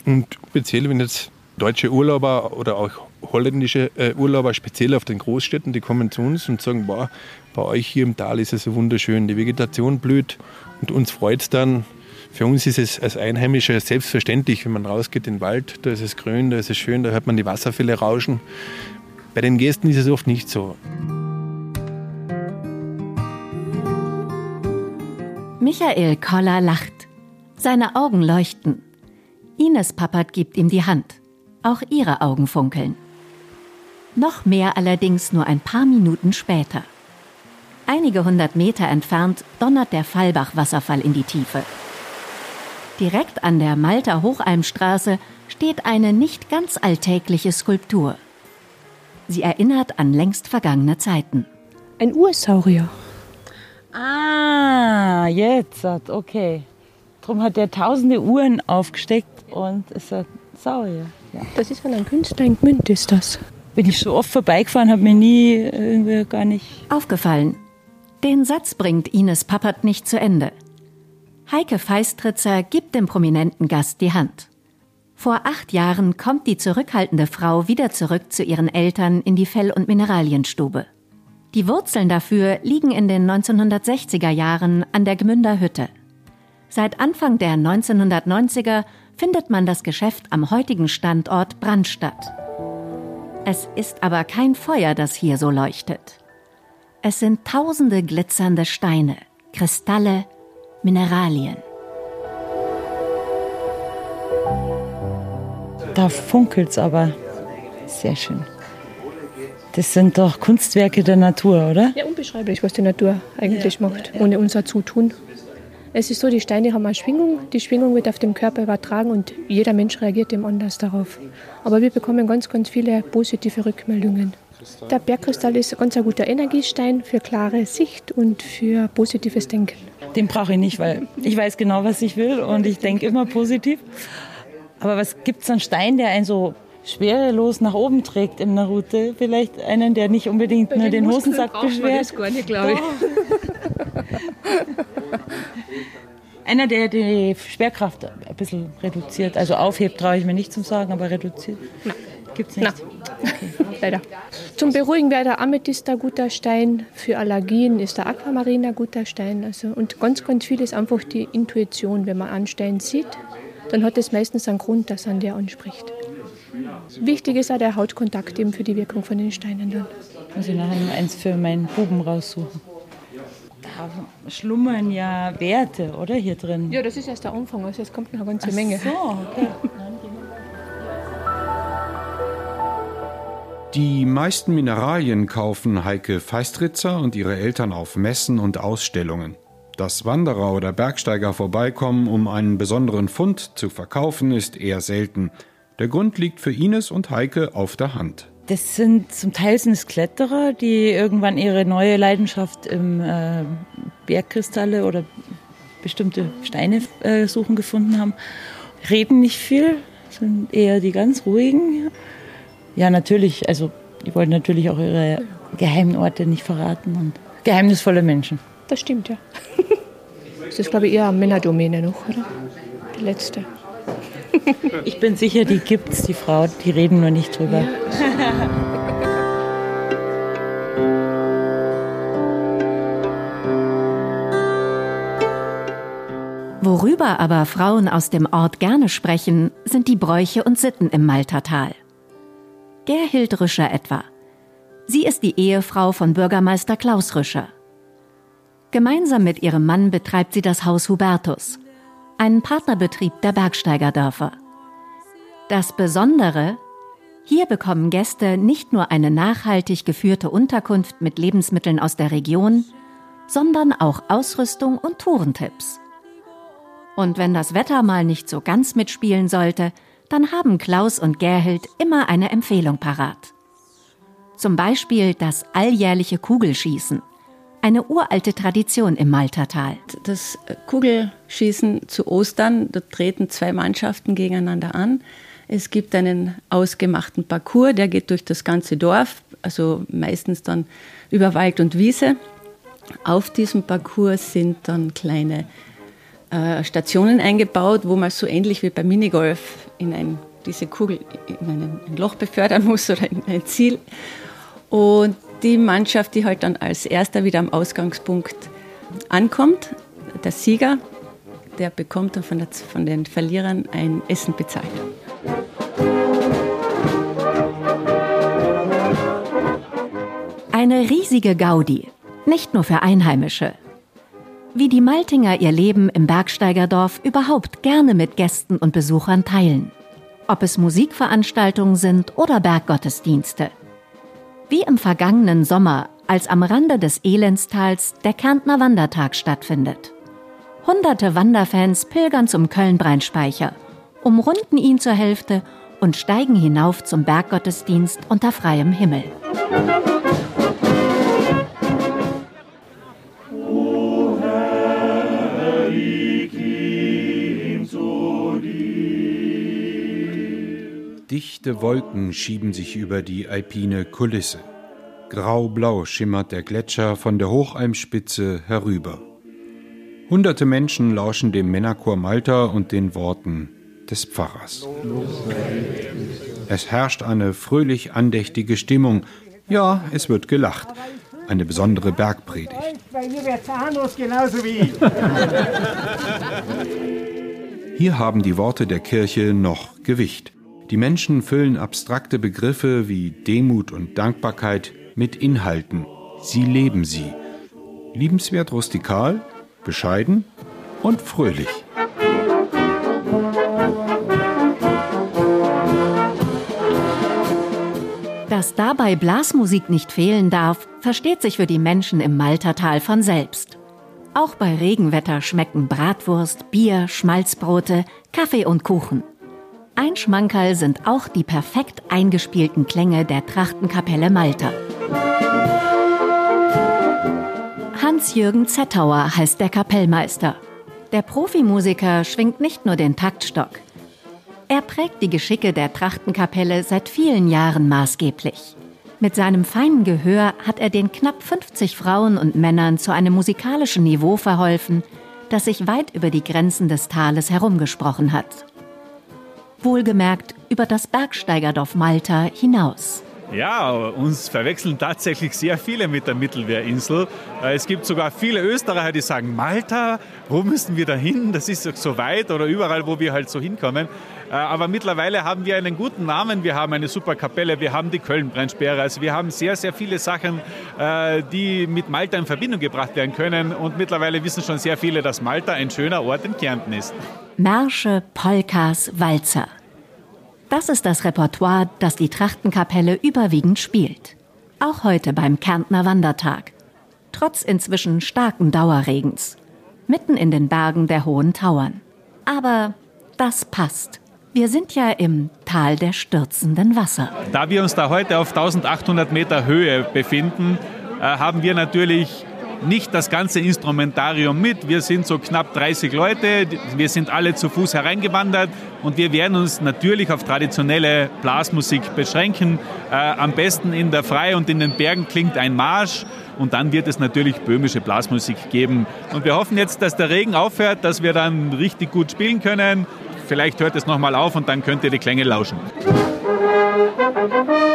Speaker 8: Und speziell, wenn jetzt deutsche Urlauber oder auch holländische äh, Urlauber, speziell auf den Großstädten, die kommen zu uns und sagen, boah, bei euch hier im Tal ist es so wunderschön, die Vegetation blüht und uns freut es dann. Für uns ist es als Einheimischer selbstverständlich, wenn man rausgeht in den Wald, da ist es grün, da ist es schön, da hört man die Wasserfälle rauschen. Bei den Gästen ist es oft nicht so.
Speaker 1: Michael Koller lacht. Seine Augen leuchten. Ines Pappert gibt ihm die Hand. Auch ihre Augen funkeln. Noch mehr allerdings nur ein paar Minuten später. Einige hundert Meter entfernt donnert der Fallbach-Wasserfall in die Tiefe. Direkt an der Malter Hochalmstraße steht eine nicht ganz alltägliche Skulptur. Sie erinnert an längst vergangene Zeiten.
Speaker 9: Ein Ursaurier.
Speaker 2: Ah, jetzt, okay. Darum hat er tausende Uhren aufgesteckt und ist ein Saurier.
Speaker 9: Ja. Das ist von einem Künstler in Gmünd, ist das.
Speaker 2: Bin ich so oft vorbeigefahren, habe mir nie irgendwie gar nicht
Speaker 1: aufgefallen. Den Satz bringt Ines Pappert nicht zu Ende. Heike Feistritzer gibt dem prominenten Gast die Hand. Vor acht Jahren kommt die zurückhaltende Frau wieder zurück zu ihren Eltern in die Fell- und Mineralienstube. Die Wurzeln dafür liegen in den 1960er Jahren an der Gmünder Hütte. Seit Anfang der 1990er findet man das Geschäft am heutigen Standort Brandstadt. Es ist aber kein Feuer, das hier so leuchtet. Es sind tausende glitzernde Steine, Kristalle, Mineralien.
Speaker 2: Da funkelt's aber. Sehr schön. Das sind doch Kunstwerke der Natur, oder?
Speaker 9: Ja, unbeschreiblich, was die Natur eigentlich ja. macht, ohne unser Zutun. Es ist so, die Steine haben eine Schwingung, die Schwingung wird auf dem Körper übertragen und jeder Mensch reagiert dem anders darauf. Aber wir bekommen ganz, ganz viele positive Rückmeldungen. Der Bergkristall ist ganz ein guter Energiestein für klare Sicht und für positives Denken.
Speaker 2: Den brauche ich nicht, weil ich weiß genau, was ich will und ich denke immer positiv. Aber was gibt es an Stein, der einen so schwerelos nach oben trägt in der Route? Vielleicht einen, der nicht unbedingt Bei nur den, den Hosensack beschwert? Das gar nicht, glaube ich. [LAUGHS] Einer, der die Schwerkraft ein bisschen reduziert. Also aufhebt, traue ich mir nicht zu sagen, aber reduziert. Nein. Gibt es nicht?
Speaker 9: Okay. [LAUGHS] Leider. Zum Beruhigen wäre der Amethyst ein guter Stein. Für Allergien ist der Aquamarin ein guter Stein. Also, und ganz, ganz viel ist einfach die Intuition. Wenn man einen Stein sieht, dann hat es meistens einen Grund, dass an der anspricht. Wichtig ist auch der Hautkontakt eben für die Wirkung von den Steinen dann.
Speaker 2: Muss ich nachher noch eins für meinen Buben raussuchen. Da schlummern ja Werte, oder, hier drin?
Speaker 9: Ja, das ist erst der Anfang, also es kommt noch eine ganze Ach Menge.
Speaker 2: so, okay. [LAUGHS]
Speaker 5: Die meisten Mineralien kaufen Heike Feistritzer und ihre Eltern auf Messen und Ausstellungen. Dass Wanderer oder Bergsteiger vorbeikommen, um einen besonderen Fund zu verkaufen, ist eher selten. Der Grund liegt für Ines und Heike auf der Hand.
Speaker 2: Das sind zum Teil sind es Kletterer, die irgendwann ihre neue Leidenschaft im äh, Bergkristalle oder bestimmte Steine äh, suchen gefunden haben. Reden nicht viel, sind eher die ganz ruhigen. Ja, natürlich, also die wollen natürlich auch ihre geheimen Orte nicht verraten und geheimnisvolle Menschen.
Speaker 9: Das stimmt, ja. [LAUGHS] Das ist, glaube ich, eher Männerdomäne noch, oder? Die letzte. [LAUGHS]
Speaker 2: Ich bin sicher, die gibt's, die Frau, die reden nur nicht drüber.
Speaker 1: Worüber aber Frauen aus dem Ort gerne sprechen, sind die Bräuche und Sitten im Maltertal. Gerhild Rüscher etwa. Sie ist die Ehefrau von Bürgermeister Klaus Rüscher. Gemeinsam mit ihrem Mann betreibt sie das Haus Hubertus, einen Partnerbetrieb der Bergsteigerdörfer. Das Besondere, hier bekommen Gäste nicht nur eine nachhaltig geführte Unterkunft mit Lebensmitteln aus der Region, sondern auch Ausrüstung und Tourentipps. Und wenn das Wetter mal nicht so ganz mitspielen sollte, dann haben Klaus und Gerhild immer eine Empfehlung parat. Zum Beispiel das alljährliche Kugelschießen, eine uralte Tradition im Maltertal.
Speaker 10: Das Kugelschießen zu Ostern, da treten zwei Mannschaften gegeneinander an. Es gibt einen ausgemachten Parcours, der geht durch das ganze Dorf, also meistens dann über Wald und Wiese. Auf diesem Parcours sind dann kleine äh, Stationen eingebaut, wo man so ähnlich wie beim Minigolf in ein, diese Kugel in ein, ein Loch befördern muss oder in ein Ziel. Und die Mannschaft, die halt dann als erster wieder am Ausgangspunkt ankommt, der Sieger, der bekommt dann von, der, von den Verlierern ein Essen bezahlt.
Speaker 1: Eine riesige Gaudi, nicht nur für Einheimische. wie die Maltinger ihr Leben im Bergsteigerdorf überhaupt gerne mit Gästen und Besuchern teilen. Ob es Musikveranstaltungen sind oder Berggottesdienste. Wie im vergangenen Sommer, als am Rande des Elendstals der Kärntner Wandertag stattfindet. Hunderte Wanderfans pilgern zum Köln-Breinspeicher, umrunden ihn zur Hälfte und steigen hinauf zum Berggottesdienst unter freiem Himmel.
Speaker 5: Dichte Wolken schieben sich über die alpine Kulisse. Graublau schimmert der Gletscher von der Hochalmspitze herüber. Hunderte Menschen lauschen dem Männerchor Malta und den Worten des Pfarrers. Es herrscht eine fröhlich andächtige Stimmung. Ja, es wird gelacht. Eine besondere Bergpredigt. Hier haben die Worte der Kirche noch Gewicht. Die Menschen füllen abstrakte Begriffe wie Demut und Dankbarkeit mit Inhalten. Sie leben sie. Liebenswert rustikal, bescheiden und fröhlich.
Speaker 1: Dass dabei Blasmusik nicht fehlen darf, versteht sich für die Menschen im Maltertal von selbst. Auch bei Regenwetter schmecken Bratwurst, Bier, Schmalzbrote, Kaffee und Kuchen. Ein Schmankerl sind auch die perfekt eingespielten Klänge der Trachtenkapelle Malta. Hans-Jürgen Zettauer heißt der Kapellmeister. Der Profimusiker schwingt nicht nur den Taktstock. Er prägt die Geschicke der Trachtenkapelle seit vielen Jahren maßgeblich. Mit seinem feinen Gehör hat er den knapp 50 Frauen und Männern zu einem musikalischen Niveau verholfen, das sich weit über die Grenzen des Tales herumgesprochen hat wohlgemerkt über das Bergsteigerdorf Malta hinaus.
Speaker 11: Ja, uns verwechseln tatsächlich sehr viele mit der Mittelmeerinsel. Äh, es gibt sogar viele Österreicher, die sagen, Malta, wo müssen wir da hin? Das ist so weit oder überall, wo wir halt so hinkommen. Äh, aber mittlerweile haben wir einen guten Namen. Wir haben eine super Kapelle, wir haben die Köln-Brennsperre. Also wir haben sehr, sehr viele Sachen, äh, die mit Malta in Verbindung gebracht werden können. Und mittlerweile wissen schon sehr viele, dass Malta ein schöner Ort in Kärnten ist.
Speaker 1: Märsche, Polkas, Walzer. Das ist das Repertoire, das die Trachtenkapelle überwiegend spielt. Auch heute beim Kärntner Wandertag. Trotz inzwischen starken Dauerregens. Mitten in den Bergen der Hohen Tauern. Aber das passt. Wir sind ja im Tal der stürzenden Wasser.
Speaker 11: Da wir uns da heute auf 1800 Meter Höhe befinden, äh, haben wir natürlich nicht das ganze Instrumentarium mit. Wir sind so knapp 30 Leute, wir sind alle zu Fuß hereingewandert und wir werden uns natürlich auf traditionelle Blasmusik beschränken. Äh, am besten in der Frei und in den Bergen klingt ein Marsch und dann wird es natürlich böhmische Blasmusik geben. Und wir hoffen jetzt, dass der Regen aufhört, dass wir dann richtig gut spielen können. Vielleicht hört es nochmal auf und dann könnt ihr die Klänge lauschen.
Speaker 1: Das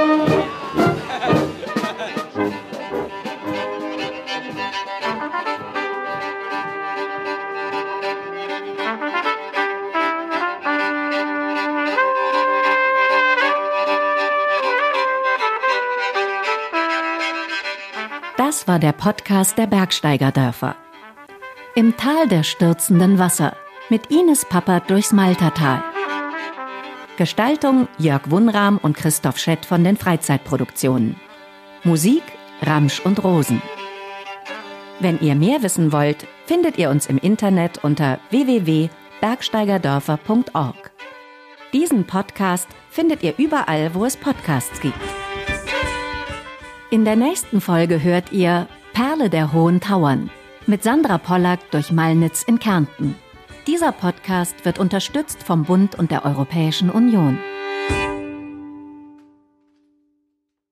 Speaker 1: war der Podcast der Bergsteigerdörfer. Im Tal der stürzenden Wasser mit Ines Pappert durchs Maltertal. Gestaltung Jörg Wunram und Christoph Schett von den Freizeitproduktionen. Musik Ramsch und Rosen. Wenn ihr mehr wissen wollt, findet ihr uns im Internet unter www.bergsteigerdörfer.org. Diesen Podcast findet ihr überall, wo es Podcasts gibt. In der nächsten Folge hört ihr Perle der Hohen Tauern mit Sandra Pollack durch Malnitz in Kärnten. Dieser Podcast wird unterstützt vom Bund und der Europäischen Union.